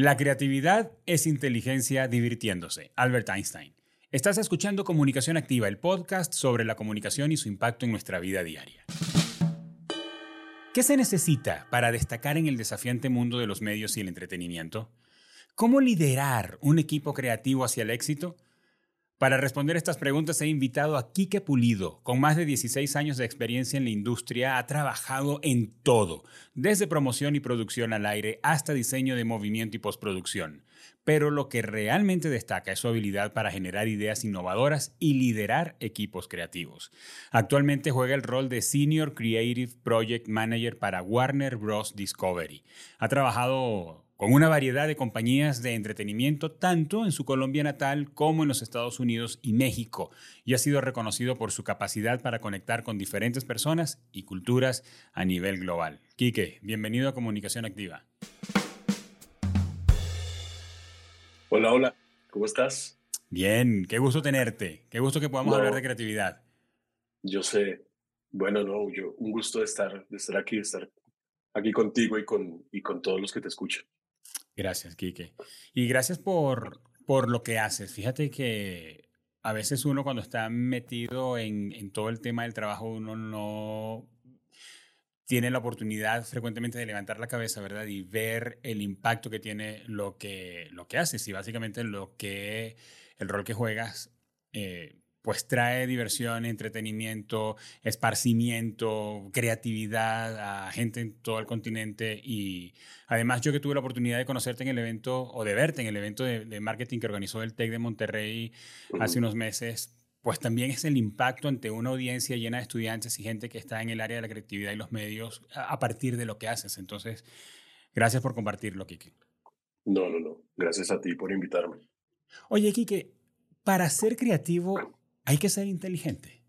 La creatividad es inteligencia divirtiéndose. Albert Einstein. Estás escuchando Comunicación Activa, el podcast sobre la comunicación y su impacto en nuestra vida diaria. ¿Qué se necesita para destacar en el desafiante mundo de los medios y el entretenimiento? ¿Cómo liderar un equipo creativo hacia el éxito? Para responder estas preguntas he invitado a Quique Pulido. Con más de 16 años de experiencia en la industria, ha trabajado en todo, desde promoción y producción al aire hasta diseño de movimiento y postproducción. Pero lo que realmente destaca es su habilidad para generar ideas innovadoras y liderar equipos creativos. Actualmente juega el rol de Senior Creative Project Manager para Warner Bros. Discovery. Ha trabajado con una variedad de compañías de entretenimiento tanto en su Colombia natal como en los Estados Unidos y México, y ha sido reconocido por su capacidad para conectar con diferentes personas y culturas a nivel global. Quique, bienvenido a Comunicación Activa. Hola, hola, ¿cómo estás? Bien, qué gusto tenerte, qué gusto que podamos hablar de creatividad. Yo sé, bueno, no, yo, un gusto de estar, de estar aquí, de estar aquí contigo y con, y con todos los que te escuchan. Gracias, Quique. Y gracias por, por lo que haces. Fíjate que a veces uno cuando está metido en, todo el tema del trabajo, uno no tiene la oportunidad frecuentemente de levantar la cabeza, ¿verdad? Y ver el impacto que tiene lo que, lo que haces y básicamente lo que, el rol que juegas eh, pues trae diversión, entretenimiento, esparcimiento, creatividad a gente en todo el continente y además yo que tuve la oportunidad de conocerte en el evento o de verte en el evento de, marketing que organizó el TEC de Monterrey hace unos meses, pues también es el impacto ante una audiencia llena de estudiantes y gente que está en el área de la creatividad y los medios a, partir de lo que haces. Entonces, gracias por compartirlo, Kike. No, no, no. Gracias a ti por invitarme. Oye, Kike, para ser creativo hay que ser inteligente.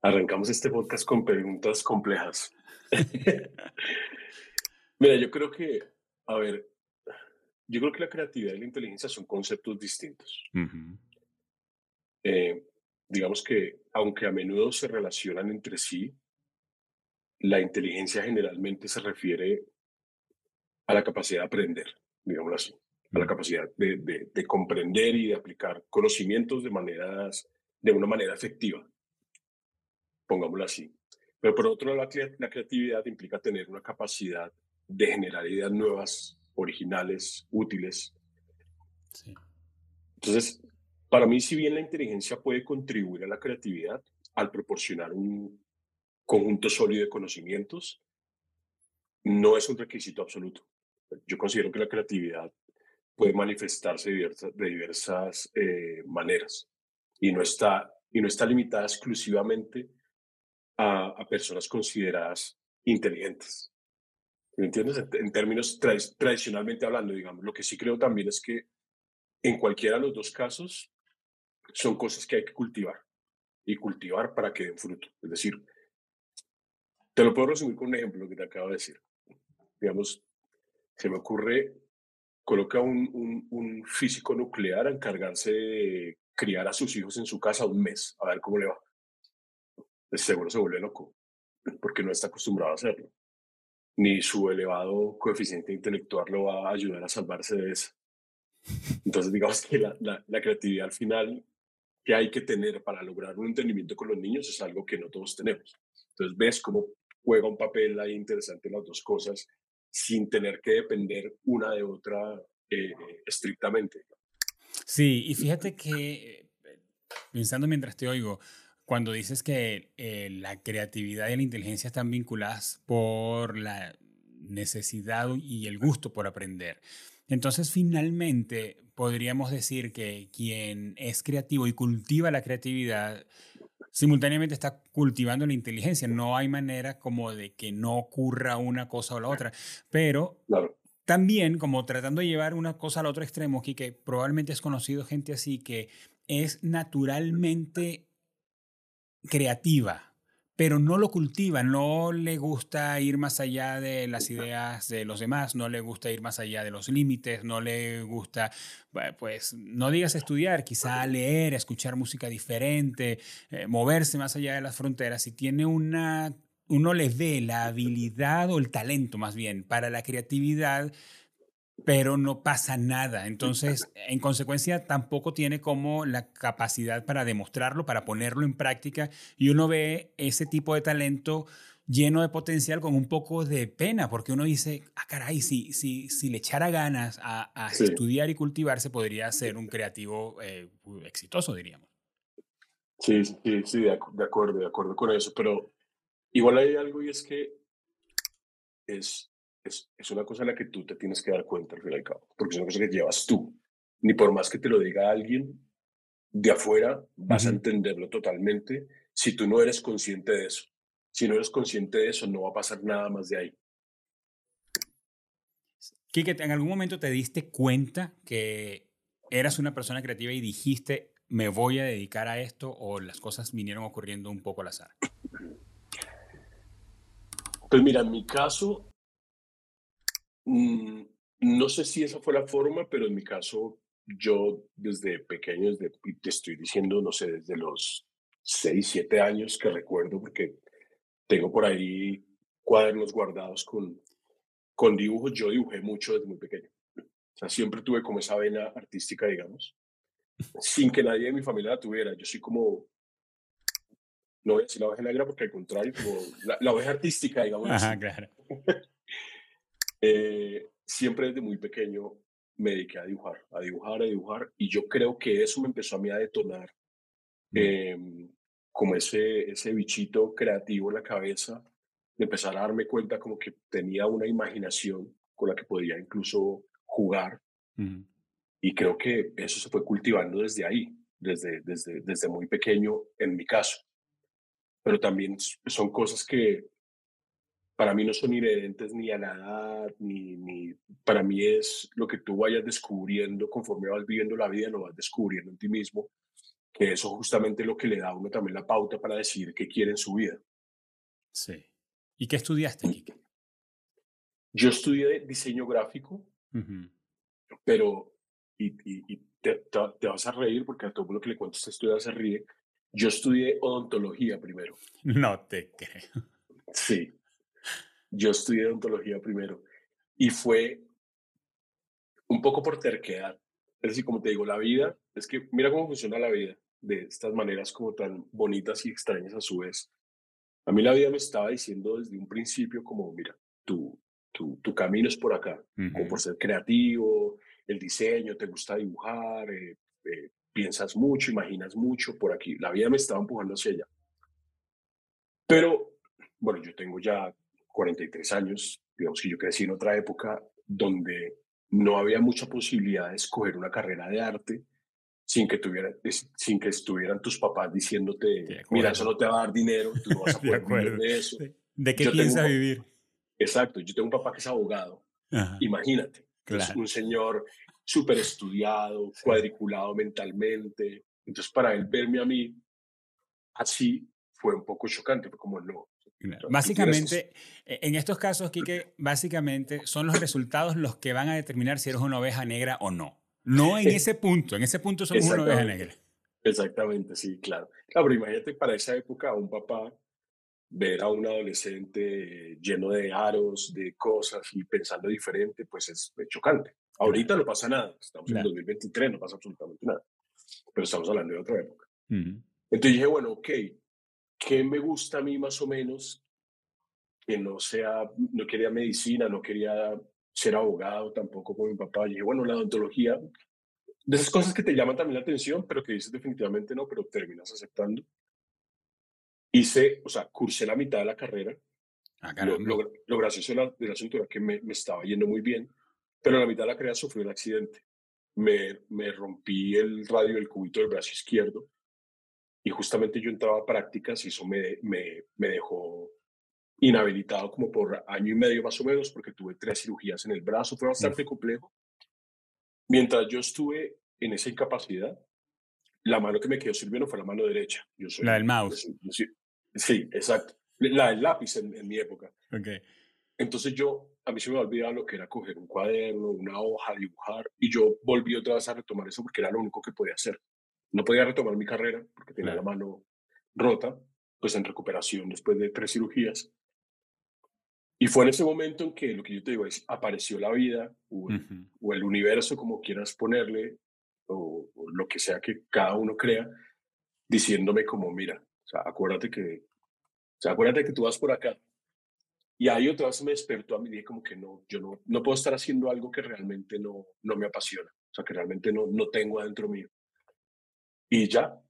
Arrancamos este podcast con preguntas complejas. Mira, yo creo que, a ver, yo creo que la creatividad y la inteligencia son conceptos distintos. Eh, digamos que, aunque a menudo se relacionan entre sí, la inteligencia generalmente se refiere a la capacidad de aprender, digámoslo así a la capacidad de, de, comprender y de aplicar conocimientos de, maneras, de una manera efectiva, pongámoslo así. Pero por otro lado, la, la creatividad implica tener una capacidad de generar ideas nuevas, originales, útiles. Entonces, para mí, si bien la inteligencia puede contribuir a la creatividad al proporcionar un conjunto sólido de conocimientos, no es un requisito absoluto. Yo considero que la creatividad puede manifestarse de diversas, eh, maneras y no, está, y no está limitada exclusivamente a, personas consideradas inteligentes. ¿Me entiendes? En, términos tradicionalmente hablando, digamos. Lo que sí creo también es que en cualquiera de los dos casos son cosas que hay que cultivar y cultivar para que den fruto. Es decir, te lo puedo resumir con un ejemplo que te acabo de decir. Digamos, se me ocurre coloca un, un, físico nuclear a encargarse de criar a sus hijos en su casa un mes, a ver cómo le va. Pues seguro se vuelve loco, porque no está acostumbrado a hacerlo. Ni su elevado coeficiente intelectual lo va a ayudar a salvarse de eso. Entonces, digamos que la, la, la creatividad al final que hay que tener para lograr un entendimiento con los niños es algo que no todos tenemos. Entonces, ves cómo juega un papel ahí interesante las dos cosas sin tener que depender una de otra eh, estrictamente. Sí, y fíjate que, pensando mientras te oigo, cuando dices que eh, la creatividad y la inteligencia están vinculadas por la necesidad y el gusto por aprender. Entonces, finalmente, podríamos decir que quien es creativo y cultiva la creatividad simultáneamente está cultivando la inteligencia. No hay manera como de que no ocurra una cosa o la otra. Pero también como tratando de llevar una cosa al otro extremo, que probablemente has conocido gente así que es naturalmente creativa pero no lo cultiva, no le gusta ir más allá de las ideas de los demás, no le gusta ir más allá de los límites, no le gusta, pues, no digas estudiar, quizá leer, escuchar música diferente, eh, moverse más allá de las fronteras. Y tiene una uno le ve la habilidad o el talento más bien para la creatividad, pero no pasa nada. Entonces, en consecuencia, tampoco tiene como la capacidad para demostrarlo, para ponerlo en práctica. Y uno ve ese tipo de talento lleno de potencial con un poco de pena, porque uno dice, ah, caray, si, si, si le echara ganas a, estudiar y cultivarse, podría ser un creativo eh, exitoso, diríamos. Sí, sí, sí, de, acuerdo, de acuerdo con eso, pero igual hay algo y es que es, es, es, una cosa en la que tú te tienes que dar cuenta al fin y al cabo, porque es una cosa que llevas tú. Ni por más que te lo diga alguien de afuera, vas a entenderlo totalmente si tú no eres consciente de eso. Si no eres consciente de eso, no va a pasar nada más de ahí. Kike, ¿en algún momento te diste cuenta que eras una persona creativa y dijiste, me voy a dedicar a esto o las cosas vinieron ocurriendo un poco al azar? Pues mira, en mi caso, no sé si esa fue la forma, pero en mi caso, yo desde pequeño, desde, te estoy diciendo, no sé, desde los 6, 7 años que recuerdo, porque tengo por ahí cuadernos guardados con, con dibujos. Yo dibujé mucho desde muy pequeño. O sea, siempre tuve como esa vena artística, digamos, sin que nadie de mi familia la tuviera. Yo soy como, no voy a decir la oveja negra porque al contrario, como la, oveja artística, digamos. Ajá, claro. eh, siempre desde muy pequeño me dediqué a dibujar, a dibujar, a dibujar, y yo creo que eso me empezó a mí a detonar. Eh, como ese, ese bichito creativo en la cabeza, de empezar a darme cuenta como que tenía una imaginación con la que podía incluso jugar. Y creo que eso se fue cultivando desde ahí, desde, desde, desde muy pequeño en mi caso. Pero también son cosas que para mí no son inherentes ni a la edad, ni, ni para mí es lo que tú vayas descubriendo conforme vas viviendo la vida, lo vas descubriendo en ti mismo que eso justamente es lo que le da a uno también la pauta para decir qué quiere en su vida. Sí. ¿Y qué estudiaste, Kike? Yo estudié diseño gráfico, pero, y, y, te, te, vas a reír porque a todo mundo que le cuento esta historia se ríe. Yo estudié odontología primero. No te creo. Sí, yo estudié odontología primero. Y fue un poco por terquedad. Es decir, como te digo, la vida, es que mira cómo funciona la vida de estas maneras como tan bonitas y extrañas a su vez. A mí la vida me estaba diciendo desde un principio como, mira, tu, tu, tu camino es por acá, como por ser creativo, el diseño, te gusta dibujar, eh, eh, piensas mucho, imaginas mucho, por aquí. La vida me estaba empujando hacia allá. Pero, bueno, yo tengo ya 43 años, digamos que yo crecí en otra época donde no había mucha posibilidad de escoger una carrera de arte sin que, tuviera, sin que estuvieran tus papás diciéndote, mira, eso no te va a dar dinero, tú no vas a poder vivir de eso. ¿De qué piensa vivir? Exacto, yo tengo un papá que es abogado, imagínate, es un señor súper estudiado, cuadriculado mentalmente, entonces para él verme a mí así fue un poco chocante, fue como no. Básicamente, e, en estos casos, Quique, básicamente son los resultados los que van a determinar si eres una oveja negra o no. No en ese punto, en ese punto somos una oveja negra. Exactamente, sí, claro. Claro, pero imagínate para esa época un papá ver a un adolescente lleno de aros, de cosas y pensando diferente, pues es chocante. Ahorita no pasa nada, estamos en 2023, no pasa absolutamente nada, pero estamos hablando de otra época. Entonces dije, bueno, ok, ¿qué me gusta a mí más o menos? Que no sea, no quería medicina, no quería ser abogado tampoco con mi papá. Y dije, bueno, la odontología, de esas cosas que te llaman también la atención, pero que dices definitivamente no, pero terminas aceptando. Hice, o sea, cursé la mitad de la carrera. Ah, lo, lo, gracioso de la, de la asunto era que me, me, estaba yendo muy bien, pero en la mitad de la carrera sufrí un accidente. Me, me rompí el radio del cubito del brazo izquierdo y justamente yo entraba a prácticas y eso me, me, me dejó inhabilitado como por año y medio más o menos, porque tuve tres cirugías en el brazo, fue bastante complejo. Mientras yo estuve en esa incapacidad, la mano que me quedó sirviendo fue la mano derecha. Yo soy, la del mouse. sí, exacto. La del lápiz en, mi época. Okay. Entonces yo, a mí se me olvidaba lo que era coger un cuaderno, una hoja, dibujar, y yo volví otra vez a retomar eso porque era lo único que podía hacer. No podía retomar mi carrera porque tenía la mano rota, pues en recuperación después de tres cirugías Y fue en ese momento en que lo que yo te digo es, apareció la vida o el, universo, como quieras ponerle, o, lo que sea que cada uno crea, diciéndome como, mira, o sea, acuérdate que, o sea, acuérdate que tú vas por acá. Y ahí otra vez me despertó a mí, dije como que no, yo no, no puedo estar haciendo algo que realmente no, no me apasiona, o sea, que realmente no, no tengo adentro mío. Y ya,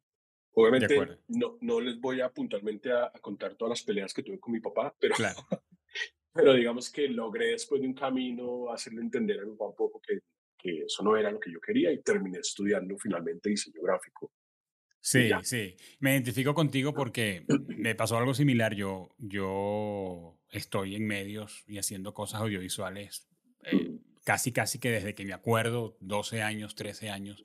obviamente no, no les voy a puntualmente a, contar todas las peleas que tuve con mi papá, pero, claro. pero digamos que logré después de un camino hacerle entender a mi papá un poco que, que eso no era lo que yo quería y terminé estudiando finalmente diseño gráfico. Sí, sí. Me identifico contigo porque me pasó algo similar. Yo, yo estoy en medios y haciendo cosas audiovisuales eh, casi, casi que desde que me acuerdo, 12 años, 13 años.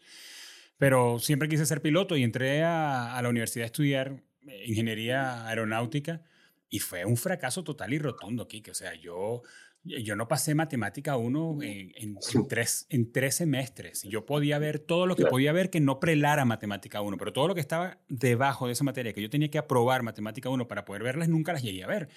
Pero siempre quise ser piloto y entré a, a la universidad a estudiar eh, ingeniería aeronáutica y fue un fracaso total y rotundo, Kike. O sea, yo, yo no pasé matemática 1 en, en, tres, en tres semestres. Yo podía ver todo lo que podía ver que no prelara matemática 1, pero todo lo que estaba debajo de esa materia, que yo tenía que aprobar matemática 1 para poder verlas, nunca las llegué a ver.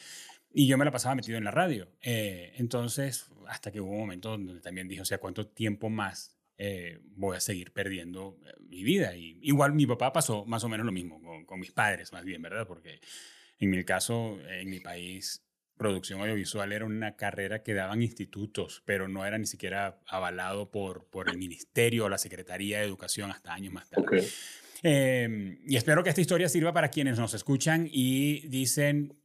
Y yo me la pasaba metido en la radio. Eh, entonces, hasta que hubo un momento donde también dije, o sea, ¿cuánto tiempo más eh, voy a seguir perdiendo eh, mi vida. Y igual mi papá pasó más o menos lo mismo con, mis padres, más bien, ¿verdad? Porque en mi caso, en mi país, producción audiovisual era una carrera que daban institutos, pero no era ni siquiera avalado por, por el ministerio o la Secretaría de Educación hasta años más tarde. Em, y espero que esta historia sirva para quienes nos escuchan y dicen,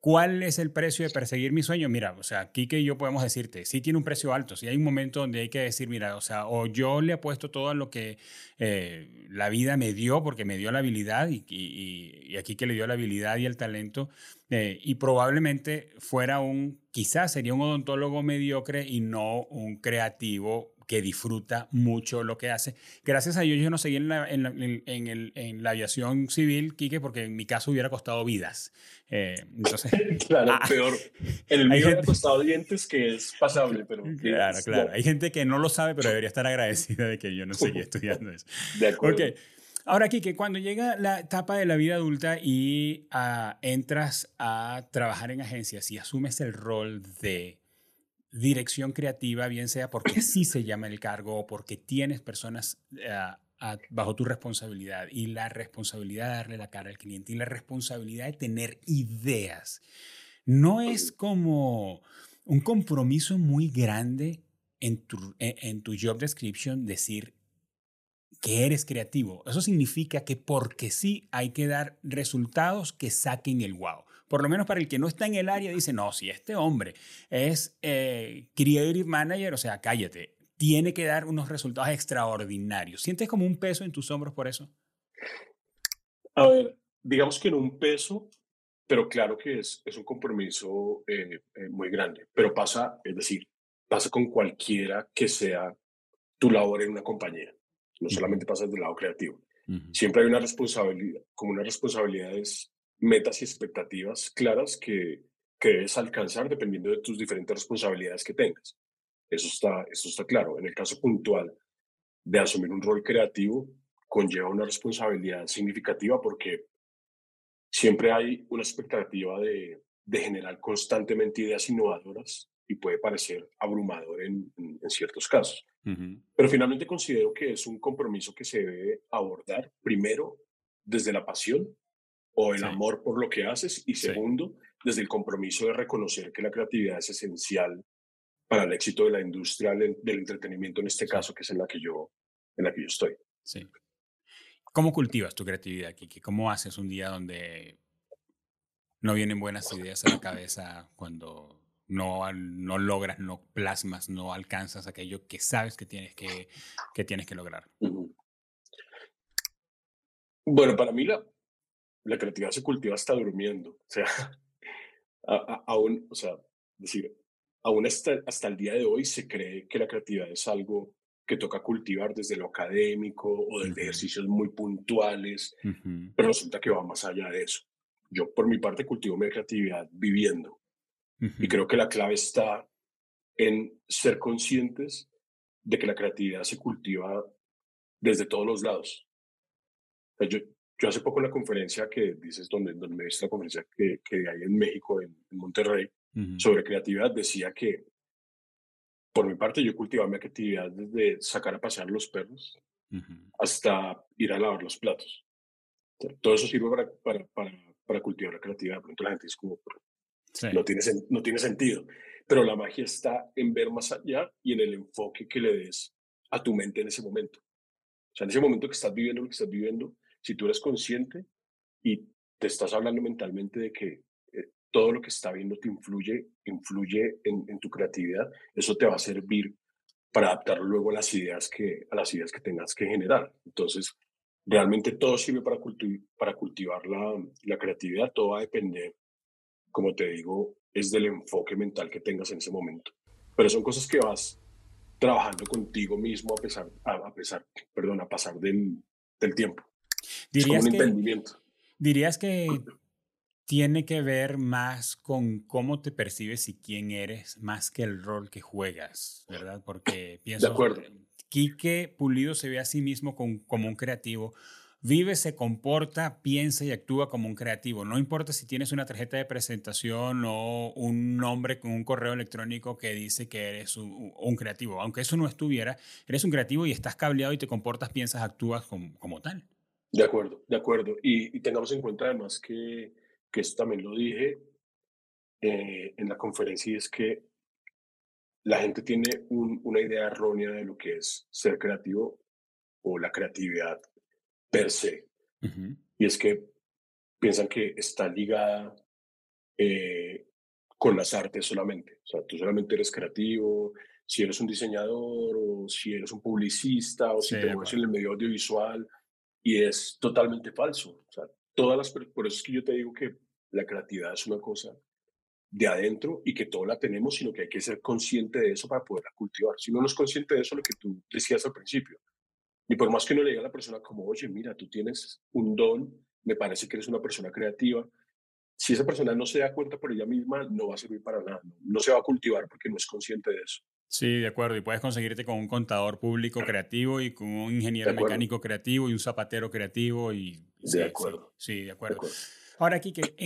¿Cuál es el precio de perseguir mi sueño? Mira, o sea, Kike y yo podemos decirte, sí tiene un precio alto, sí hay un momento donde hay que decir, mira, o sea, o yo le apuesto todo a lo que eh, la vida me dio, porque me dio la habilidad, y, y, aquí que le dio la habilidad y el talento, eh, y probablemente fuera un, quizás sería un odontólogo mediocre y no un creativo que disfruta mucho lo que hace. Gracias a Dios yo no seguí en la, en en, el, en la aviación civil, Quique, porque en mi caso hubiera costado vidas. Eh, entonces, claro, ah, peor. En el mío hubiera costado dientes que es pasable, pero... Claro, claro. Hay gente que no lo sabe, pero debería estar agradecida de que yo no seguí estudiando eso. De acuerdo. Okay. Ahora, Kike, cuando llega la etapa de la vida adulta y ah, entras a trabajar en agencias y asumes el rol de dirección creativa, bien sea porque así se llama el cargo o porque tienes personas eh, bajo tu responsabilidad y la responsabilidad de darle la cara al cliente y la responsabilidad de tener ideas. No es como un compromiso muy grande en tu, e, en tu job description decir que eres creativo. Eso significa que porque sí hay que dar resultados que saquen el wow por lo menos para el que no está en el área, dice, no, si este hombre es eh, Creative Manager, o sea, cállate, tiene que dar unos resultados extraordinarios. ¿Sientes como un peso en tus hombros por eso? A ver, digamos que en un peso, pero claro que es, es un compromiso eh, eh, muy grande, pero pasa, es decir, pasa con cualquiera que sea tu labor en una compañía, no solamente pasa del lado creativo. Siempre hay una responsabilidad, como una responsabilidad es metas y expectativas claras que, que debes alcanzar dependiendo de tus diferentes responsabilidades que tengas. Eso está, eso está claro. En el caso puntual de asumir un rol creativo, conlleva una responsabilidad significativa porque siempre hay una expectativa de, de generar constantemente ideas innovadoras y puede parecer abrumador en, en, ciertos casos. Pero finalmente considero que es un compromiso que se debe abordar primero desde la pasión o el amor por lo que haces y segundo, desde el compromiso de reconocer que la creatividad es esencial para el éxito de la industria del, entretenimiento en este caso, que es en la que yo, en la que yo estoy. Sí. ¿Cómo cultivas tu creatividad, Kiki? ¿Cómo haces un día donde no vienen buenas ideas a la cabeza cuando no, no logras, no plasmas, no alcanzas aquello que sabes que tienes que, que, tienes que lograr? Bueno, para mí la, la creatividad se cultiva hasta durmiendo. O sea, aún, o sea, decir, aún hasta, hasta el día de hoy se cree que la creatividad es algo que toca cultivar desde lo académico o desde ejercicios muy puntuales, pero resulta que va más allá de eso. Yo, por mi parte, cultivo mi creatividad viviendo. Y creo que la clave está en ser conscientes de que la creatividad se cultiva desde todos los lados. yo, yo hace poco en la conferencia que dices, donde, donde me viste la conferencia que, que hay en México, en, Monterrey, sobre creatividad decía que, por mi parte, yo cultivaba mi creatividad desde sacar a pasear los perros hasta ir a lavar los platos. todo eso sirve para, para, para, para, cultivar la creatividad. Pronto la gente es como, no, tiene, no tiene sentido. Pero la magia está en ver más allá y en el enfoque que le des a tu mente en ese momento. O sea, en ese momento que estás viviendo lo que estás viviendo, si tú eres consciente y te estás hablando mentalmente de que eh, todo lo que está viendo te influye, influye en, en, tu creatividad, eso te va a servir para adaptarlo luego a las ideas que, a las ideas que tengas que generar. Entonces, realmente todo sirve para, para cultivar la, la creatividad, todo va a depender, como te digo, es del enfoque mental que tengas en ese momento. Pero son cosas que vas trabajando contigo mismo a pesar, a, pesar, perdón, a pasar del, del tiempo. Dirías un que, Dirías que tiene que ver más con cómo te percibes y quién eres, más que el rol que juegas, ¿verdad? Porque pienso... De acuerdo. Quique Pulido se ve a sí mismo como un creativo, vive, se comporta, piensa y actúa como un creativo. No importa si tienes una tarjeta de presentación o un nombre con un correo electrónico que dice que eres un, creativo. Aunque eso no estuviera, eres un creativo y estás cableado y te comportas, piensas, actúas como, tal. De acuerdo, de acuerdo. Y, tengamos en cuenta además que, que esto también lo dije eh, en la conferencia y es que la gente tiene una idea errónea de lo que es ser creativo o la creatividad per se. Y es que piensan que está ligada eh, con las artes solamente. O sea, tú solamente eres creativo, si eres un diseñador o si eres un publicista o si te mueves en el medio audiovisual. Y es totalmente falso. O sea, todas las, por eso es que yo te digo que la creatividad es una cosa de adentro y que todo la tenemos, sino que hay que ser consciente de eso para poderla cultivar. Si no, no es consciente de eso, lo que tú decías al principio, y por más que uno le diga a la persona como, oye, mira, tú tienes un don, me parece que eres una persona creativa, si esa persona no se da cuenta por ella misma, no va a servir para nada, no se va a cultivar porque no es consciente de eso. Sí, de acuerdo. Y puedes conseguirte con un contador público creativo y con un ingeniero mecánico creativo y un zapatero creativo. Y, de acuerdo. Sí, de, acuerdo. Ahora, Kike,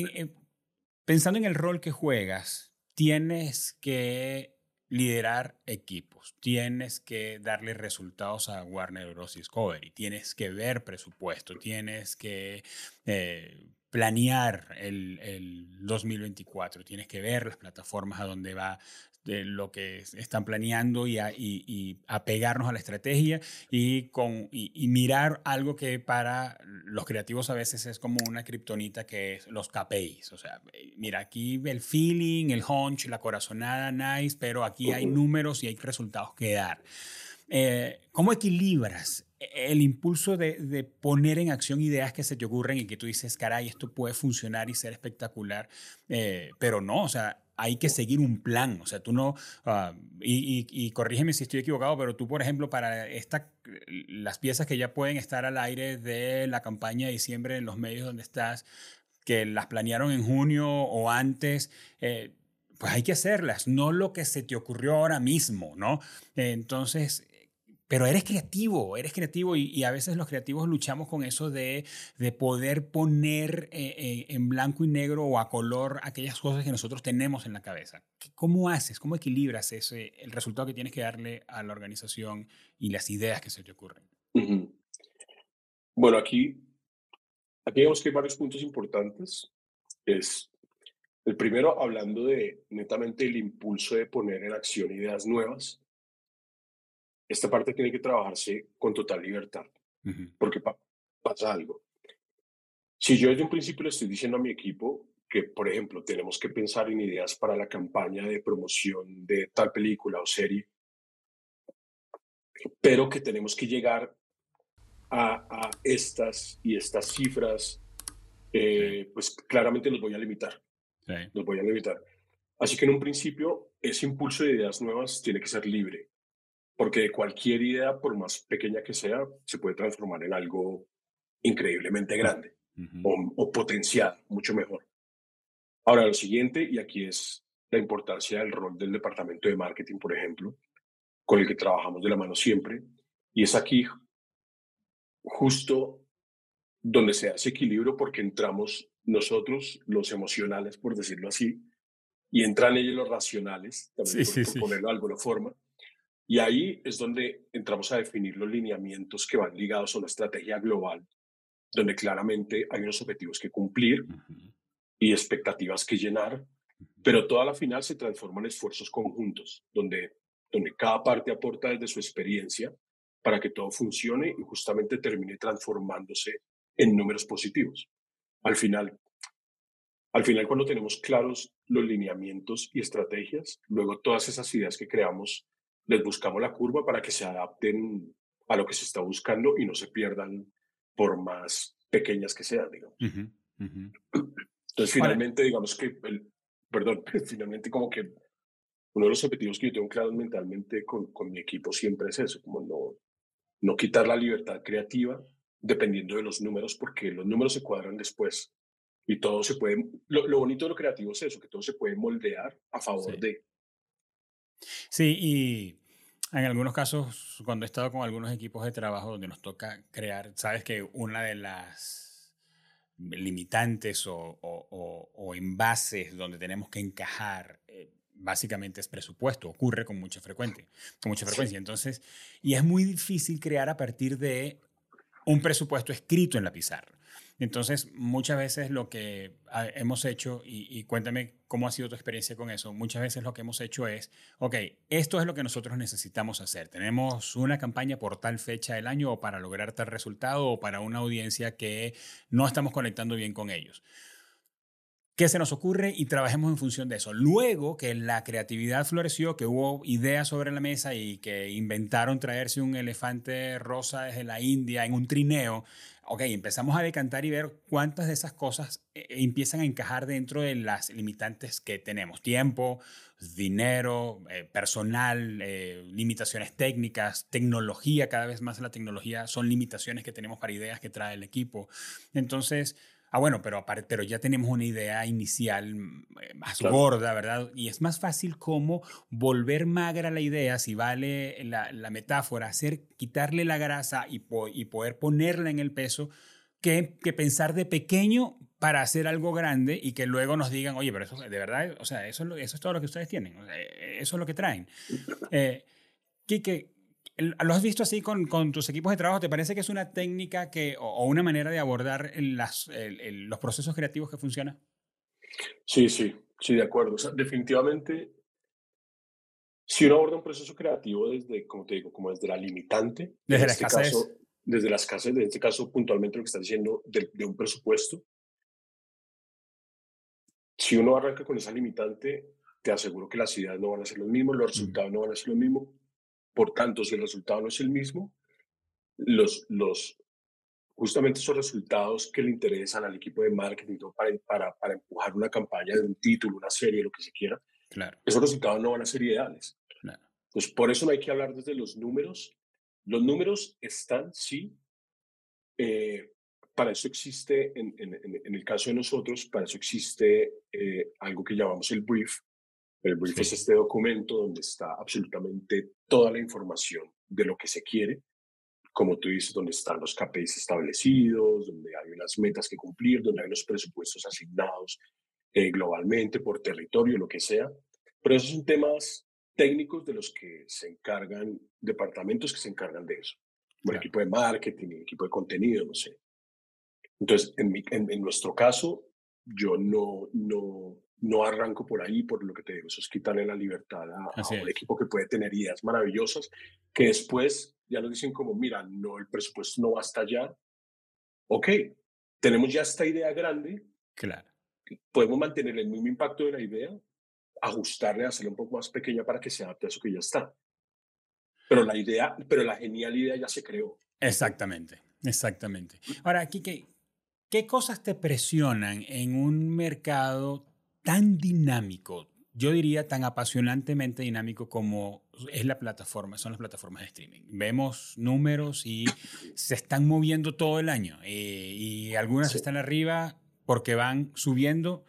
pensando en el rol que juegas, tienes que liderar equipos, tienes que darle resultados a Warner Bros. Discovery, tienes que ver presupuesto, tienes que eh, planear el, el, 2024, tienes que ver las plataformas a dónde va de lo que están planeando y, y, apegarnos a la estrategia y, con, y, mirar algo que para los creativos a veces es como una kriptonita que es los KPIs. O sea, mira, aquí el feeling, el hunch, la corazonada, nice, pero aquí hay números y hay resultados que dar. Eh, ¿Cómo equilibras el impulso de, de, poner en acción ideas que se te ocurren y que tú dices, caray, esto puede funcionar y ser espectacular, eh, pero no, o sea, hay que seguir un plan, o sea, tú no, ah, y, y, corrígeme si estoy equivocado, pero tú, por ejemplo, para esta, las piezas que ya pueden estar al aire de la campaña de diciembre en los medios donde estás, que las planearon en junio o antes, eh, pues hay que hacerlas, no lo que se te ocurrió ahora mismo, ¿no? entonces, pero eres creativo, eres creativo y, a veces los creativos luchamos con eso de, de poder poner eh, eh, en blanco y negro o a color aquellas cosas que nosotros tenemos en la cabeza. ¿Cómo haces? ¿Cómo equilibras ese, el resultado que tienes que darle a la organización y las ideas que se te ocurren? Bueno, aquí, aquí vemos que hay varios puntos importantes. Es el primero, hablando de netamente el impulso de poner en acción ideas nuevas esta parte tiene que trabajarse con total libertad, porque pasa algo. Si yo desde un principio le estoy diciendo a mi equipo que, por ejemplo, tenemos que pensar en ideas para la campaña de promoción de tal película o serie, pero que tenemos que llegar a, estas y estas cifras, eh, pues claramente los voy a limitar. Los voy a limitar. Así que en un principio, ese impulso de ideas nuevas tiene que ser libre porque cualquier idea, por más pequeña que sea, se puede transformar en algo increíblemente grande o, o potencial, mucho mejor. Ahora, lo siguiente, y aquí es la importancia del rol del departamento de marketing, por ejemplo, con el que trabajamos de la mano siempre, y es aquí justo donde se hace equilibrio porque entramos nosotros, los emocionales, por decirlo así, y entran ellos los racionales, también por, ponerlo de alguna forma. Y ahí es donde entramos a definir los lineamientos que van ligados a una estrategia global, donde claramente hay unos objetivos que cumplir y expectativas que llenar, pero toda la final se transforma en esfuerzos conjuntos, donde, donde cada parte aporta desde su experiencia para que todo funcione y justamente termine transformándose en números positivos. Al final, al final, cuando tenemos claros los lineamientos y estrategias, luego todas esas ideas que creamos, les buscamos la curva para que se adapten a lo que se está buscando y no se pierdan por más pequeñas que sean, digamos. Entonces, finalmente, digamos que, el, perdón, finalmente como que uno de los objetivos que yo tengo claros mentalmente con, con mi equipo siempre es eso, como no, no quitar la libertad creativa dependiendo de los números, porque los números se cuadran después. Y todo se puede, lo, bonito de lo creativo es eso, que todo se puede moldear a favor de. Sí, y en algunos casos, cuando he estado con algunos equipos de trabajo donde nos toca crear, sabes que una de las limitantes o, o, o, envases donde tenemos que encajar eh, básicamente es presupuesto, ocurre con mucha, frecuencia, con mucha frecuencia. Entonces, y es muy difícil crear a partir de un presupuesto escrito en la pizarra. Entonces, muchas veces lo que hemos hecho, y, cuéntame cómo ha sido tu experiencia con eso, muchas veces lo que hemos hecho es, ok, esto es lo que nosotros necesitamos hacer. Tenemos una campaña por tal fecha del año o para lograr tal resultado o para una audiencia que no estamos conectando bien con ellos. ¿Qué se nos ocurre? Y trabajemos en función de eso. Luego que la creatividad floreció, que hubo ideas sobre la mesa y que inventaron traerse un elefante rosa desde la India en un trineo, ok, empezamos a decantar y ver cuántas de esas cosas eh, eh, empiezan a encajar dentro de las limitantes que tenemos. Tiempo, dinero, eh, personal, limitaciones técnicas, tecnología, cada vez más la tecnología son limitaciones que tenemos para ideas que trae el equipo. Entonces, Ah, bueno, pero, pero ya tenemos una idea inicial más gorda, ¿verdad? Y es más fácil como volver magra la idea, si vale la, la metáfora, hacer, quitarle la grasa y, y, poder ponerla en el peso, que, que, pensar de pequeño para hacer algo grande y que luego nos digan, oye, pero eso de verdad, o sea, eso, eso es todo lo que ustedes tienen, e, eso es lo que traen. Eh, Quique, ¿Lo has visto así con, con, tus equipos de trabajo? ¿Te parece que es una técnica que, o, una manera de abordar las, los procesos creativos que funciona? Sí, sí, sí, de acuerdo. definitivamente, si uno aborda un proceso creativo desde, como te digo, como desde la limitante, desde la este escasez. Caso, desde la escasez, en este caso puntualmente lo que estás diciendo de, de un presupuesto, si uno arranca con esa limitante, te aseguro que las ideas no van a ser los mismos, los resultados no van a ser los mismos por tanto, si el resultado no es el mismo, los, los, justamente esos resultados que le interesan al equipo de marketing para, para, para empujar una campaña de un título, una serie, lo que se quiera, claro. esos resultados no van a ser ideales. Claro. Entonces, por eso no hay que hablar desde los números. Los números están, sí. Eh, para eso existe, en, en, en, el caso de nosotros, para eso existe eh, algo que llamamos el brief, el brief es este documento donde está absolutamente toda la información de lo que se quiere, como tú dices, donde están los KPIs establecidos, donde hay unas metas que cumplir, donde hay unos presupuestos asignados eh, globalmente por territorio, lo que sea. Pero esos son temas técnicos de los que se encargan departamentos que se encargan de eso. El equipo de marketing, el equipo de contenido, no sé. Entonces, en, en nuestro caso, yo no, no, no arranco por ahí, por lo que te digo, eso es quitarle la libertad a, un equipo que puede tener ideas maravillosas, que después ya nos dicen como, mira, no, el presupuesto no va hasta allá. Ok, tenemos ya esta idea grande. Claro. Podemos mantener el mismo impacto de la idea, ajustarle, hacerla un poco más pequeña para que se adapte a eso que ya está. Pero la idea, pero la genial idea ya se creó. Exactamente, exactamente. Ahora, aquí, ¿qué, ¿qué cosas te presionan en un mercado tan dinámico, yo diría tan apasionantemente dinámico como es la plataforma, son las plataformas de streaming. Vemos números y se están moviendo todo el año eh, y algunas están arriba porque van subiendo,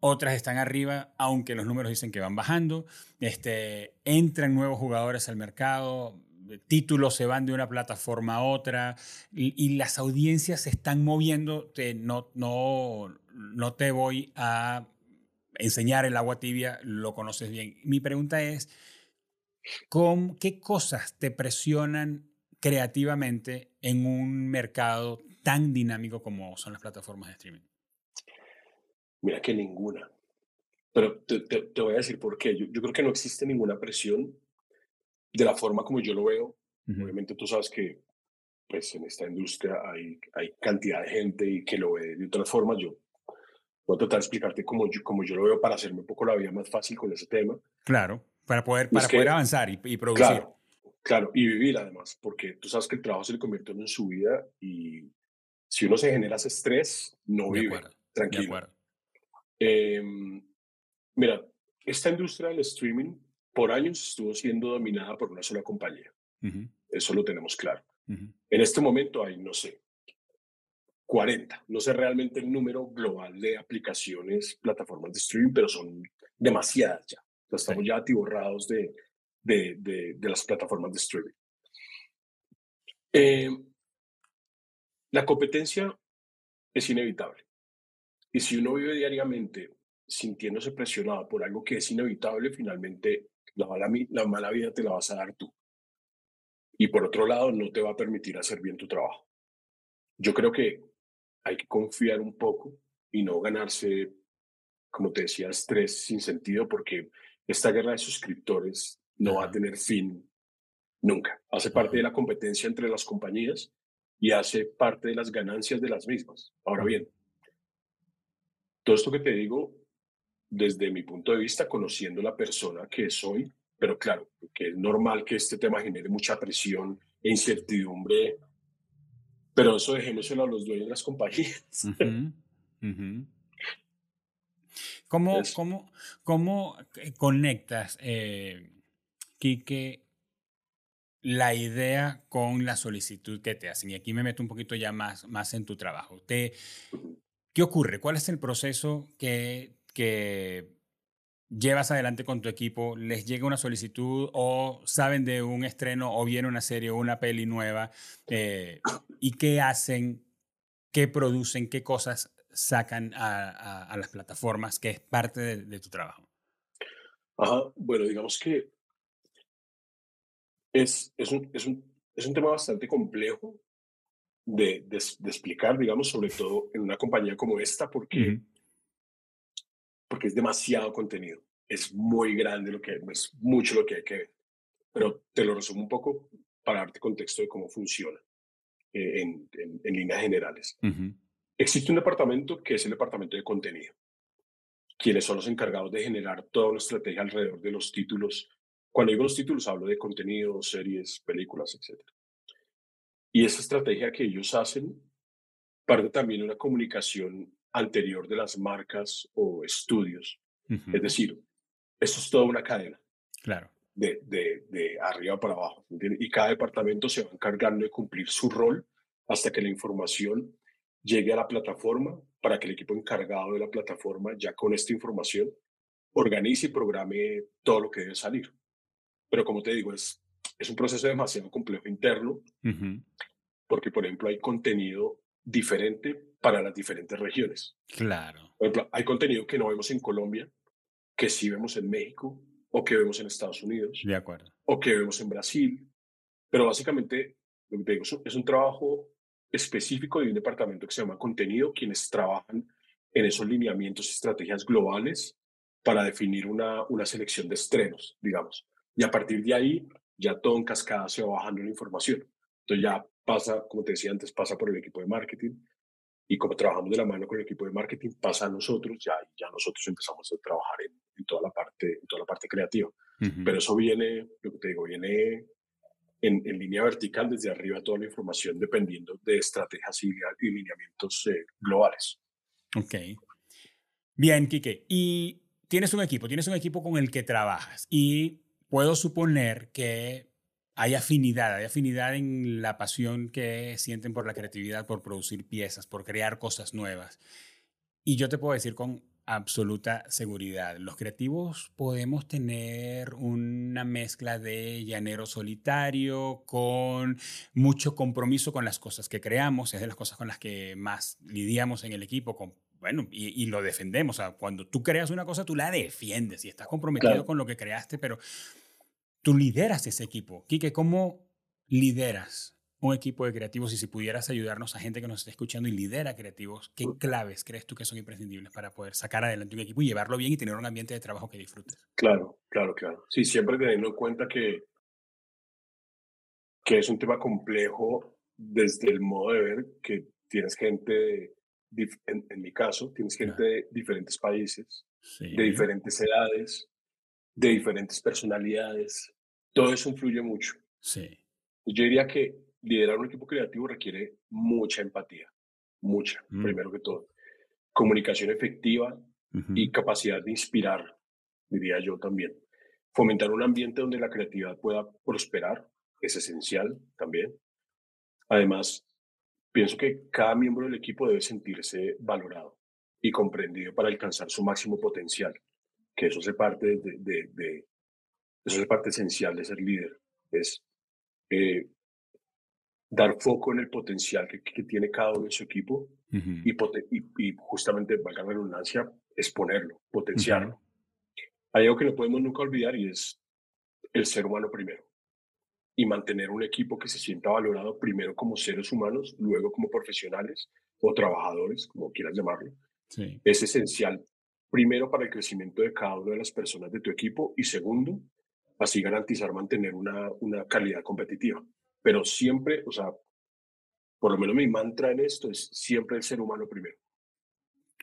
otras están arriba aunque los números dicen que van bajando, este, entran nuevos jugadores al mercado, títulos se van de una plataforma a otra y, las audiencias se están moviendo, no, no, no te voy a enseñar el agua tibia lo conoces bien. Mi pregunta es, ¿con ¿qué cosas te presionan creativamente en un mercado tan dinámico como son las plataformas de streaming? Mira que ninguna. Pero te, te, voy a decir por qué. Yo, yo, creo que no existe ninguna presión de la forma como yo lo veo. Obviamente tú sabes que pues en esta industria hay, hay cantidad de gente y que lo ve de otras formas. Yo voy a tratar de explicarte cómo yo, yo lo veo para hacerme un poco la vida más fácil con ese tema. Claro, para poder, para poder avanzar y, y producir. Claro, claro, y vivir además, porque tú sabes que el trabajo se le convierte en su vida y si uno se genera ese estrés, no vive tranquilo. Eh, mira, esta industria del streaming por años estuvo siendo dominada por una sola compañía. Eso lo tenemos claro. En este momento hay, no sé, 40. No sé realmente el número global de aplicaciones, plataformas de streaming, pero son demasiadas ya. estamos ya atiborrados de, de, de, las plataformas de streaming. Eh, la competencia es inevitable. Y si uno vive diariamente sintiéndose presionado por algo que es inevitable, finalmente la mala, la mala vida te la vas a dar tú. Y por otro lado, no te va a permitir hacer bien tu trabajo. Yo creo que hay que confiar un poco y no ganarse, como te decía, estrés sin sentido, porque esta guerra de suscriptores no va a tener fin nunca. Hace parte de la competencia entre las compañías y hace parte de las ganancias de las mismas. Ahora bien, todo esto que te digo, desde mi punto de vista, conociendo la persona que soy, pero claro, que es normal que este tema genere mucha presión e incertidumbre, pero eso dejémoselo a los dueños de las compañías. ¿Cómo, cómo, cómo eh, conectas, eh, Quique, la idea con la solicitud que te hacen? Y aquí me meto un poquito ya más, más en tu trabajo. Te, ¿Qué ocurre? ¿Cuál es el proceso que, que llevas adelante con tu equipo? ¿Les llega una solicitud o saben de un estreno o viene una serie o una peli nueva? Eh, ¿Y qué hacen? ¿Qué producen? ¿Qué cosas sacan a, las plataformas que es parte de, tu trabajo? Ajá, bueno, digamos que es, es, un, es, un, es un tema bastante complejo de, de, explicar, digamos, sobre todo en una compañía como esta, porque, porque es demasiado contenido. Es muy grande lo que es mucho lo que hay que ver. Pero te lo resumo un poco para darte contexto de cómo funciona eh, en, en, líneas generales. Existe un departamento que es el departamento de contenido, quienes son los encargados de generar toda una estrategia alrededor de los títulos. Cuando digo los títulos, hablo de contenido, series, películas, etc. Y esa estrategia que ellos hacen parte también de una comunicación anterior de las marcas o estudios. Es decir, esto es toda una cadena. Claro. De, de, de arriba para abajo. Y cada departamento se va encargando de cumplir su rol hasta que la información llegue a la plataforma para que el equipo encargado de la plataforma, ya con esta información, organice y programe todo lo que debe salir. Pero como te digo, es es un proceso demasiado complejo interno, porque, por ejemplo, hay contenido diferente para las diferentes regiones. Claro. Por ejemplo, hay contenido que no vemos en Colombia, que sí vemos en México, o que vemos en Estados Unidos. De acuerdo. O que vemos en Brasil. Pero básicamente, lo que te digo, es un trabajo específico de un departamento que se llama contenido, quienes trabajan en esos lineamientos y estrategias globales para definir una, una selección de estrenos, digamos. Y a partir de ahí ya todo en cascada se va bajando la información. Entonces ya pasa, como te decía antes, pasa por el equipo de marketing y como trabajamos de la mano con el equipo de marketing, pasa a nosotros, ya, ya nosotros empezamos a trabajar en, toda, la parte, en toda la parte creativa. Pero eso viene, lo que te digo, viene en, en, línea vertical desde arriba toda la información dependiendo de estrategias y, y lineamientos eh, globales. Ok. Bien, Quique. Y tienes un equipo, tienes un equipo con el que trabajas y puedo suponer que hay afinidad, hay afinidad en la pasión que sienten por la creatividad, por producir piezas, por crear cosas nuevas. Y yo te puedo decir con absoluta seguridad, los creativos podemos tener una mezcla de llanero solitario con mucho compromiso con las cosas que creamos, es de las cosas con las que más lidiamos en el equipo, con bueno, y, lo defendemos. O sea, cuando tú creas una cosa, tú la defiendes y estás comprometido con lo que creaste, pero tú lideras ese equipo. Quique, ¿cómo lideras un equipo de creativos y si pudieras ayudarnos a gente que nos está escuchando y lidera creativos, ¿qué claves crees tú que son imprescindibles para poder sacar adelante un equipo y llevarlo bien y tener un ambiente de trabajo que disfrutes? Claro, claro, claro. Sí, siempre teniendo en cuenta que, que es un tema complejo desde el modo de ver que tienes gente, en, mi caso, tienes gente de diferentes países, de diferentes edades, de diferentes personalidades. Todo eso influye mucho. Sí. Yo diría que liderar un equipo creativo requiere mucha empatía, mucha, mm. primero que todo. Comunicación efectiva y capacidad de inspirar, diría yo también. Fomentar un ambiente donde la creatividad pueda prosperar es esencial también. Además, pienso que cada miembro del equipo debe sentirse valorado y comprendido para alcanzar su máximo potencial, que eso es parte de, eso es parte esencial de ser líder, es eh, dar foco en el potencial que, tiene cada uno de su equipo y, y, justamente, valga la redundancia, exponerlo, potenciarlo. Hay algo que no podemos nunca olvidar y es el ser humano primero. Y mantener un equipo que se sienta valorado primero como seres humanos, luego como profesionales o trabajadores, como quieras llamarlo, es esencial. Primero para el crecimiento de cada una de las personas de tu equipo y segundo, así garantizar mantener una, una calidad competitiva pero siempre, o sea, por lo menos mi mantra en esto es siempre el ser humano primero.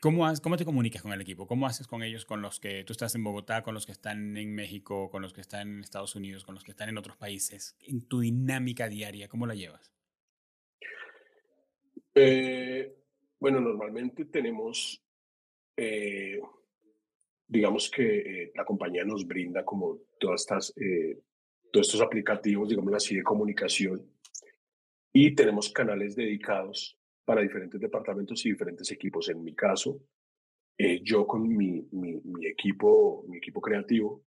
¿Cómo, ¿Cómo te comunicas con el equipo? ¿Cómo haces con ellos, con los que tú estás en Bogotá, con los que están en México, con los que están en Estados Unidos, con los que están en otros países? En tu dinámica diaria, ¿cómo la llevas? Eh, bueno, normalmente tenemos, eh, digamos que eh, la compañía nos brinda como todas estas todos estos aplicativos, digamos así, de comunicación. Y tenemos canales dedicados para diferentes departamentos y diferentes equipos. En mi caso, eh, yo con mi, mi, equipo, mi equipo creativo,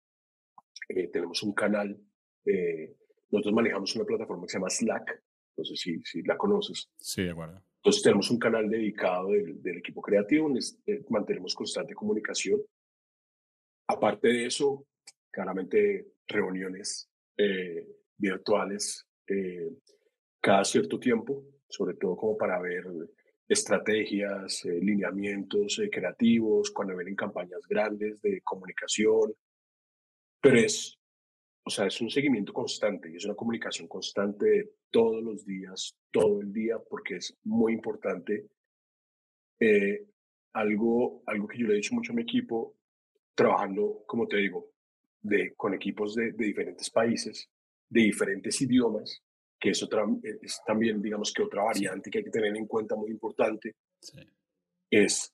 eh, tenemos un canal. Eh, nosotros manejamos una plataforma que se llama Slack. No sé si, si la conoces. Sí, de acuerdo. Entonces tenemos un canal dedicado del, del equipo creativo, donde mantenemos constante comunicación. Aparte de eso, claramente reuniones eh, virtuales eh, cada cierto tiempo, sobre todo como para ver estrategias, eh, lineamientos creativos, cuando vienen campañas grandes de comunicación, pero es, o sea, es un seguimiento constante y es una comunicación constante todos los días, todo el día, porque es muy importante. algo, algo que yo le he dicho mucho a mi equipo, trabajando, como te digo, de, con equipos de, diferentes países, de diferentes idiomas, que es, otra, es también, digamos que otra variante que hay que tener en cuenta muy importante, es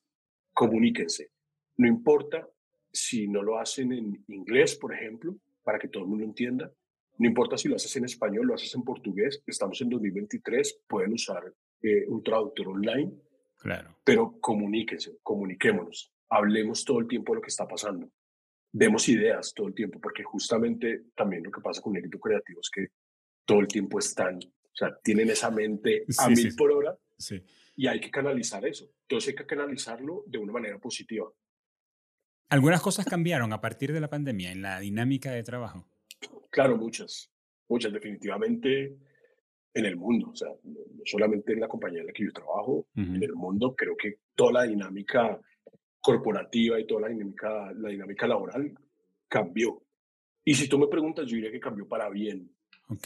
comuníquense. No importa si no lo hacen en inglés, por ejemplo, para que todo el mundo entienda. No importa si lo haces en español, lo haces en portugués. Estamos en 2023, pueden usar eh, un traductor online. Claro. Pero comuníquense, comuniquémonos. Hablemos todo el tiempo de lo que está pasando demos ideas todo el tiempo, porque justamente también lo que pasa con un equipo creativo es que todo el tiempo están, o sea, tienen esa mente a mil por hora y hay que canalizar eso. Entonces hay que canalizarlo de una manera positiva. ¿Algunas cosas cambiaron a partir de la pandemia en la dinámica de trabajo? Claro, muchas, muchas definitivamente en el mundo, o sea, no solamente en la compañía en la que yo trabajo, en el mundo creo que toda la dinámica corporativa y toda la dinámica, la dinámica laboral cambió. Y si tú me preguntas, yo diría que cambió para bien.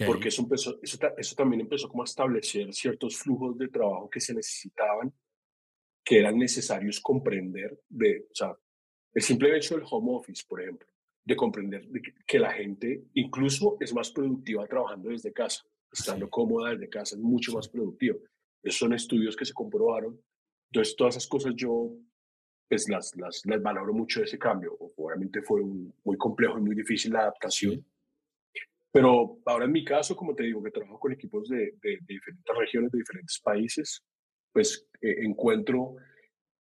Porque eso, empezó, eso, eso, también empezó como a establecer ciertos flujos de trabajo que se necesitaban, que eran necesarios comprender de, o sea, el simple hecho del home office, por ejemplo, de comprender que, la gente incluso es más productiva trabajando desde casa, estando cómoda desde casa, es mucho más productiva. Esos son estudios que se comprobaron. Entonces, todas esas cosas yo pues las, las, las valoro mucho ese cambio. Obviamente fue muy complejo y muy difícil la adaptación. Pero ahora en mi caso, como te digo, que trabajo con equipos de, de, diferentes regiones, de diferentes países, pues eh, encuentro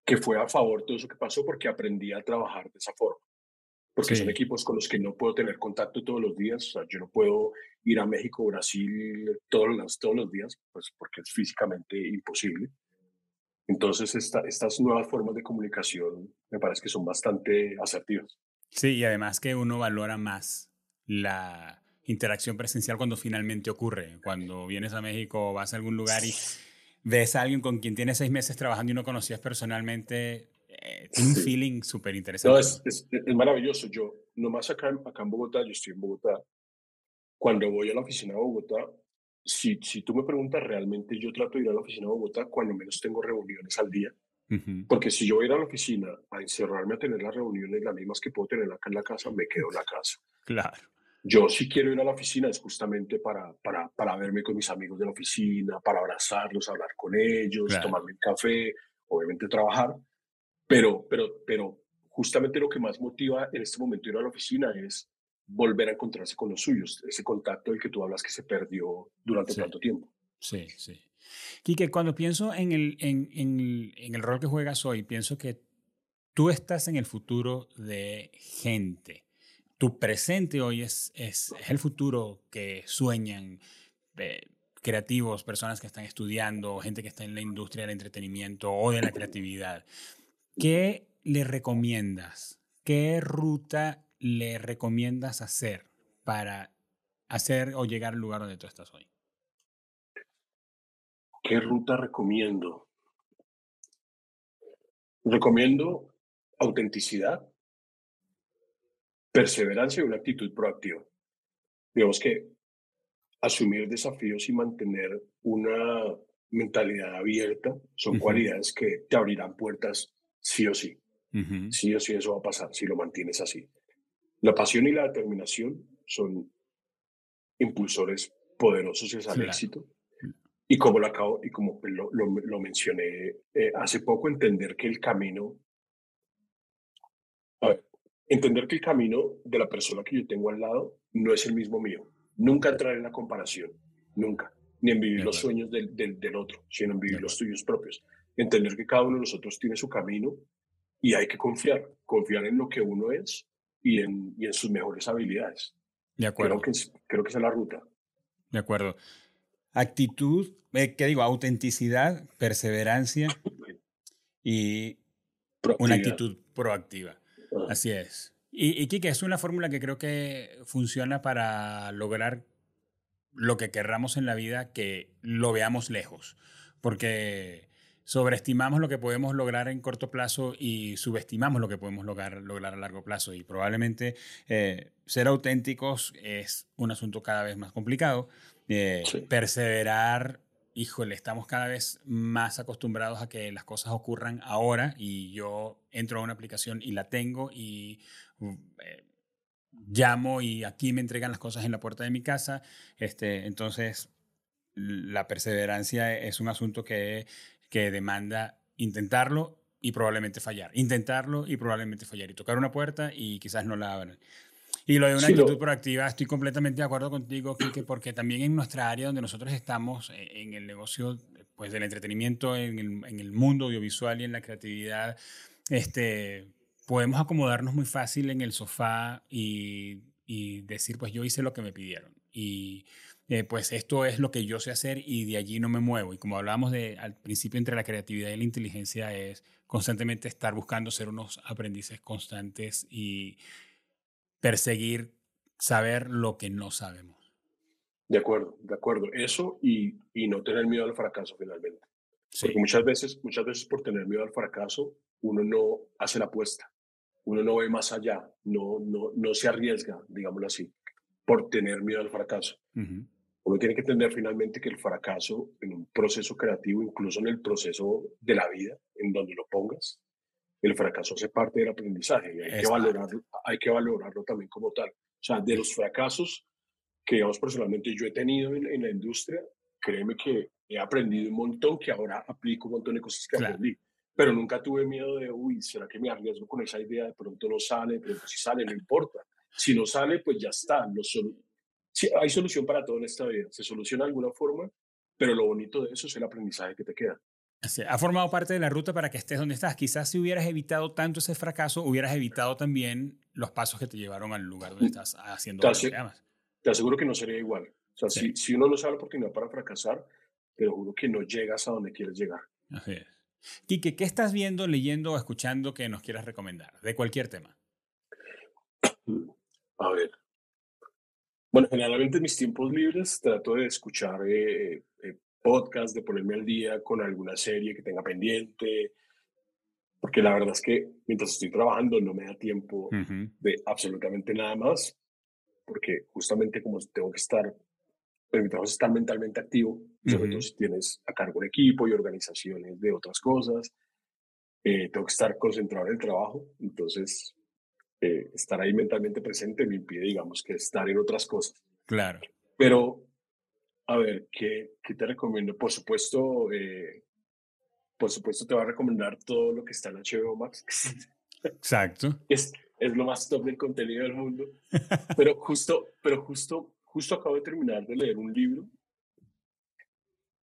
que fue a favor todo eso que pasó porque aprendí a trabajar de esa forma. Porque son equipos con los que no puedo tener contacto todos los días. O sea, yo no puedo ir a México Brasil todos los, todos los días, pues porque es físicamente imposible Entonces, esta, estas nuevas formas de comunicación me parece que son bastante asertivas. Sí, y además que uno valora más la interacción presencial cuando finalmente ocurre. Cuando vienes a México o vas a algún lugar y ves a alguien con quien tienes seis meses trabajando y no conocías personalmente, eh, tiene un feeling súper interesante. No, es, es, es, maravilloso. Yo, nomás acá, acá en Bogotá, yo estoy en Bogotá, cuando voy a la oficina de Bogotá, si, si tú me preguntas, realmente yo trato de ir a la oficina de Bogotá cuando menos tengo reuniones al día. Porque si yo voy a ir a la oficina a encerrarme a tener las reuniones las mismas que puedo tener acá en la casa, me quedo en la casa. Claro. Yo si quiero ir a la oficina es justamente para, para, para verme con mis amigos de la oficina, para abrazarlos, hablar con ellos, tomarme un café, obviamente trabajar. Pero, pero, pero justamente lo que más motiva en este momento ir a la oficina es volver a encontrarse con los suyos, ese contacto del que tú hablas que se perdió durante tanto tiempo. Sí, sí. Quique, cuando pienso en el, en, en, en el rol que juegas hoy, pienso que tú estás en el futuro de gente. Tu presente hoy es, es, es el futuro que sueñan eh, creativos, personas que están estudiando, gente que está en la industria del entretenimiento o de la creatividad. ¿Qué le recomiendas? ¿Qué ruta le recomiendas hacer para hacer o llegar al lugar donde tú estás hoy? ¿Qué ruta recomiendo? Recomiendo autenticidad, perseverancia y una actitud proactiva. Digamos que asumir desafíos y mantener una mentalidad abierta son cualidades que te abrirán puertas sí o sí. Sí o sí eso va a pasar si lo mantienes así. La pasión y la determinación son impulsores poderosos hacia el éxito. Y como lo acabo, y como lo, lo, mencioné eh, hace poco, entender que el camino, a ver, entender que el camino de la persona que yo tengo al lado no es el mismo mío. Nunca entrar en la comparación, nunca, ni en vivir los sueños del, del, del, otro, sino en vivir los tuyos propios. Entender que cada uno de nosotros tiene su camino y hay que confiar, confiar en lo que uno es y en, y en sus mejores habilidades. De acuerdo. Creo que, creo que esa es la ruta. De acuerdo. Actitud, eh, ¿qué digo? Autenticidad, perseverancia y una actitud proactiva. Así es. Y, y Kike, es una fórmula que creo que funciona para lograr lo que querramos en la vida, que lo veamos lejos. Porque sobreestimamos lo que podemos lograr en corto plazo y subestimamos lo que podemos lograr, lograr a largo plazo. Y probablemente eh, ser auténticos es un asunto cada vez más complicado. Eh, perseverar, híjole, estamos cada vez más acostumbrados a que las cosas ocurran ahora y yo entro a una aplicación y la tengo y... Eh, llamo y aquí me entregan las cosas en la puerta de mi casa. Este, entonces, la perseverancia es un asunto que que demanda intentarlo y probablemente fallar. Intentarlo y probablemente fallar. Y tocar una puerta y quizás no la abran. Y lo de una actitud proactiva, estoy completamente de acuerdo contigo, Kike, porque también en nuestra área donde nosotros estamos, eh, en el negocio pues, del entretenimiento, en el, en el mundo audiovisual y en la creatividad, este, podemos acomodarnos muy fácil en el sofá y, y decir, pues yo hice lo que me pidieron. Y eh, pues esto es lo que yo sé hacer y de allí no me muevo. Y como hablábamos de, al principio entre la creatividad y la inteligencia es constantemente estar buscando ser unos aprendices constantes y perseguir saber lo que no sabemos. De acuerdo, de acuerdo. Eso y, y no tener miedo al fracaso finalmente. Porque muchas veces, muchas veces por tener miedo al fracaso, uno no hace la apuesta, uno no ve más allá, no, no, no se arriesga, digámoslo así, por tener miedo al fracaso. Uno tiene que entender finalmente que el fracaso en un proceso creativo, incluso en el proceso de la vida, en donde lo pongas, el fracaso hace parte del aprendizaje y hay, que valorarlo, hay que valorarlo también como tal. O sea, de los fracasos que, digamos, personalmente yo he tenido en, la industria, créeme que he aprendido un montón, que ahora aplico un montón de cosas que aprendí. Pero nunca tuve miedo de, uy, ¿será que me arriesgo con esa idea? De pronto no sale, pero si sale, no importa. Si no sale, pues ya está. Lo, sí, hay solución para todo en esta vida, se soluciona de alguna forma, pero lo bonito de eso es el aprendizaje que te queda. ha formado parte de la ruta para que estés donde estás. Quizás si hubieras evitado tanto ese fracaso, hubieras evitado también los pasos que te llevaron al lugar donde estás haciendo te, lo que. Te aseguro que no sería igual. O sea, si, si, uno no sabe la oportunidad para fracasar, te juro que no llegas a donde quieres llegar. Así es. Quique, ¿qué estás viendo, leyendo o escuchando que nos quieras recomendar? De cualquier tema. A ver. Bueno, generalmente en mis tiempos libres trato de escuchar eh, eh, podcast, de ponerme al día con alguna serie que tenga pendiente, porque la verdad es que mientras estoy trabajando no me da tiempo de absolutamente nada más, porque justamente como tengo que estar, pues mi trabajo es estar mentalmente activo, sobre todo si tienes a cargo un equipo y organizaciones de otras cosas, eh, tengo que estar concentrado en el trabajo, entonces estar ahí mentalmente presente me impide, digamos, que estar en otras cosas. Claro. Pero, a ver, ¿qué, qué te recomiendo? Por supuesto, eh, por supuesto te voy a recomendar todo lo que está en HBO Max. Exacto. Es, es lo más top del contenido del mundo. Pero justo, pero justo, justo acabo de terminar de leer un libro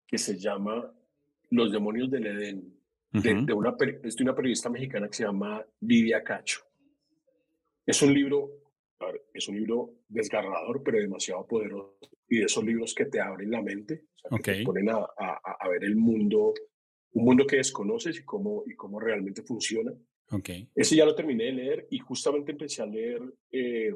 que se llama Los demonios del Edén, de, una, de una periodista mexicana que se llama Lidia Cacho. Es un libro, es un libro desgarrador, pero demasiado poderoso. Y de esos libros que te abren la mente, que te ponen a, a, a, ver el mundo, un mundo que desconoces y cómo, y cómo realmente funciona. Okay. Ese ya lo terminé de leer y justamente empecé a leer eh,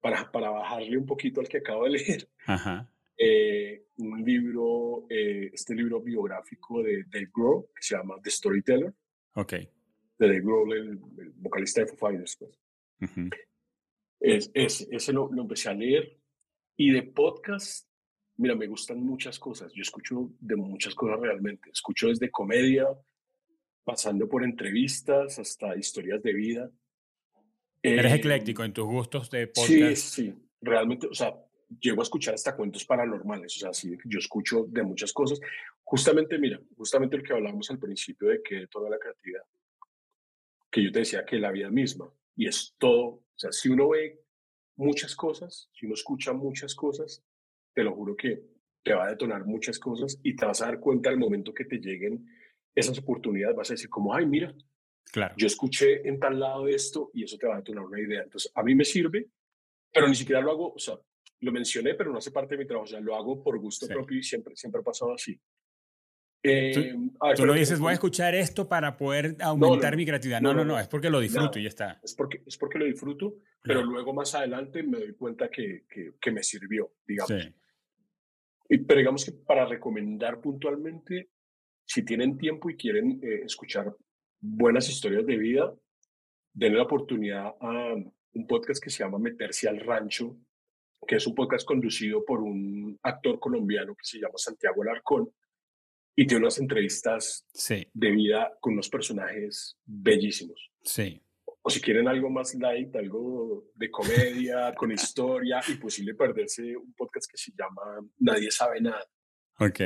para, para bajarle un poquito al que acabo de leer. Ajá. Eh, un libro, eh, este libro biográfico de Dave Grohl, que se llama The Storyteller. Ok. De Dave Grohl, el, vocalista de Foo Fighters. Pues. Es, es, ese lo, lo, empecé a leer. Y de podcast, mira, me gustan muchas cosas. Yo escucho de muchas cosas realmente. Escucho desde comedia, pasando por entrevistas hasta historias de vida. Eres eh, ecléctico en tus gustos de podcast. Sí, sí, realmente, o sea, llego a escuchar hasta cuentos paranormales, o sea, sí, yo escucho de muchas cosas. Justamente, mira, justamente lo que hablamos al principio de que toda la creatividad, que yo te decía que la vida misma, y es todo, o sea, si uno ve muchas cosas, si uno escucha muchas cosas, te lo juro que te va a detonar muchas cosas y te vas a dar cuenta al momento que te lleguen esas oportunidades, vas a decir como, ay, mira, claro. yo escuché en tal lado esto y eso te va a detonar una idea. Entonces, a mí me sirve, pero ni siquiera lo hago, o sea, lo mencioné, pero no hace parte de mi trabajo, o sea, lo hago por gusto propio y siempre, siempre ha pasado así. Eh, tú, lo dices, voy a escuchar esto para poder aumentar mi creatividad. No, no, no, es porque lo disfruto y ya está. Es porque, es porque lo disfruto, pero luego más adelante me doy cuenta que, que, que me sirvió, digamos. Sí. Y, pero digamos que para recomendar puntualmente, si tienen tiempo y quieren eh, escuchar buenas historias de vida, denle la oportunidad a un podcast que se llama Meterse al Rancho, que es un podcast conducido por un actor colombiano que se llama Santiago Alarcón y tiene unas entrevistas sí. de vida con unos personajes bellísimos. Sí. O si quieren algo más light, algo de comedia, con historia, imposible perderse un podcast que se llama Nadie sabe nada. Ok.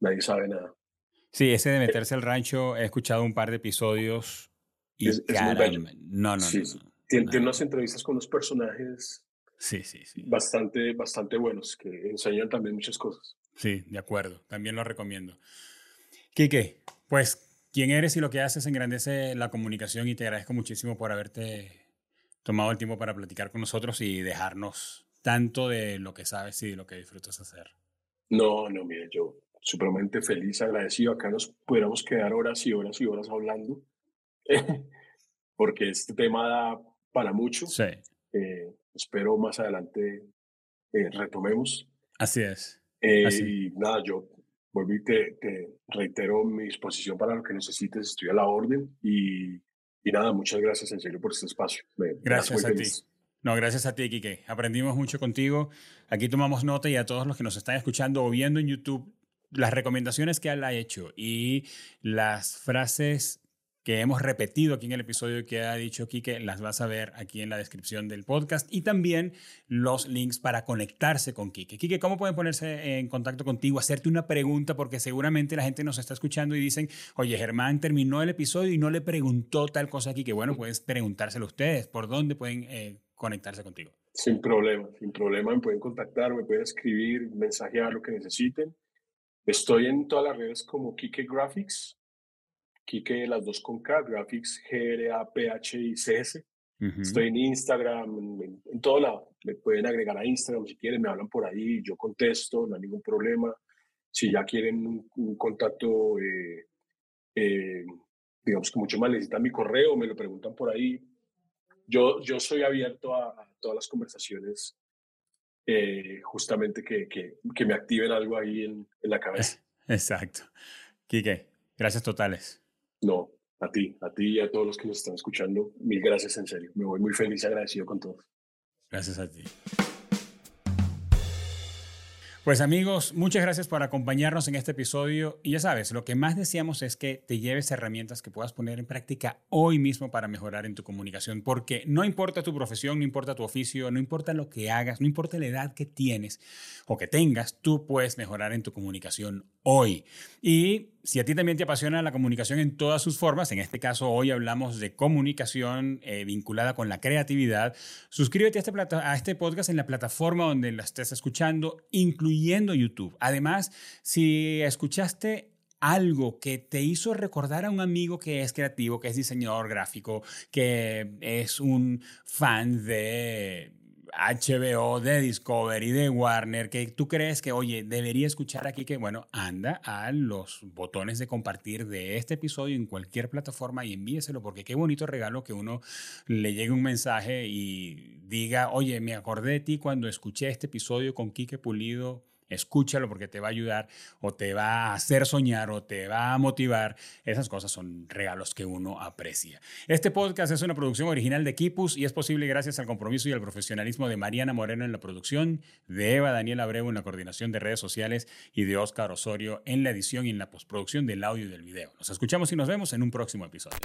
Nadie sabe nada. Sí, ese de meterse al rancho, he escuchado un par de episodios y es, es muy bello. No, no, sí, no. Tiene, no. tiene, unas entrevistas con los personajes sí, sí, sí. bastante, bastante buenos que enseñan también muchas cosas. Sí, de acuerdo. También lo recomiendo. Quique, pues, ¿quién eres y lo que haces engrandece la comunicación y te agradezco muchísimo por haberte tomado el tiempo para platicar con nosotros y dejarnos tanto de lo que sabes y de lo que disfrutas hacer. No, no, mire, yo supremamente feliz, agradecido. Acá nos pudiéramos quedar horas y horas y horas hablando, porque este tema da para mucho. Sí. Eh, espero más adelante eh, retomemos. Así es. Eh, Así. Y nada, yo vuelvo y te, te, reitero mi disposición para lo que necesites, estoy a la orden y, y nada, muchas gracias en serio por este espacio. Me, gracias me a ti. No, gracias a ti, Kike. Aprendimos mucho contigo. Aquí tomamos nota y a todos los que nos están escuchando o viendo en YouTube, las recomendaciones que él ha hecho y las frases que hemos repetido aquí en el episodio que ha dicho Kike, las vas a ver aquí en la descripción del podcast y también los links para conectarse con Kike. Kike, ¿cómo pueden ponerse en contacto contigo? Hacerte una pregunta porque seguramente la gente nos está escuchando y dicen, oye, Germán terminó el episodio y no le preguntó tal cosa a Kike. Bueno, puedes preguntárselo ustedes. ¿Por dónde pueden eh, conectarse contigo? Sin problema, sin problema. Me pueden contactar, me pueden escribir, mensajear lo que necesiten. Estoy en todas las redes como Kike Graphics, Kike las dos con K, Graphics, G-R-A-P-H-I-C-S. Uh -huh. Estoy en Instagram, en, en, todo lado. Me pueden agregar a Instagram si quieren, me hablan por ahí, yo contesto, no hay ningún problema. Si ya quieren un, un contacto eh, eh, digamos que mucho más necesitan mi correo, me lo preguntan por ahí. Yo, yo soy abierto a, todas las conversaciones, eh, justamente que, que, que, me activen algo ahí en, en la cabeza. Exacto. Quique, gracias totales. No, a ti, a ti y a todos los que nos están escuchando, mil gracias en serio. Me voy muy feliz y agradecido con todos. Gracias a ti. Pues amigos, muchas gracias por acompañarnos en este episodio y ya sabes, lo que más deseamos es que te lleves herramientas que puedas poner en práctica hoy mismo para mejorar en tu comunicación, porque no importa tu profesión, no importa tu oficio, no importa lo que hagas, no importa la edad que tienes o que tengas, tú puedes mejorar en tu comunicación hoy. Y si a ti también te apasiona la comunicación en todas sus formas, en este caso hoy hablamos de comunicación eh, vinculada con la creatividad, suscríbete a este, este podcast en la plataforma donde la estés escuchando, incluyendo YouTube. Además, si escuchaste algo que te hizo recordar a un amigo que es creativo, que es diseñador gráfico, que es un fan de HBO, de Discovery, de Warner, que tú crees que, oye, debería escuchar aquí que, bueno, anda a los botones de compartir de este episodio en cualquier plataforma y envíeselo, porque qué bonito regalo que uno le llegue un mensaje y diga, oye, me acordé de ti cuando escuché este episodio con Quique Pulido Escúchalo porque te va a ayudar o te va a hacer soñar o te va a motivar. Esas cosas son regalos que uno aprecia. Este podcast es una producción original de Kipus y es posible gracias al compromiso y al profesionalismo de Mariana Moreno en la producción, de Eva Daniel Abreu en la coordinación de redes sociales y de Oscar Osorio en la edición y en la postproducción del audio y del video. Nos escuchamos y nos vemos en un próximo episodio.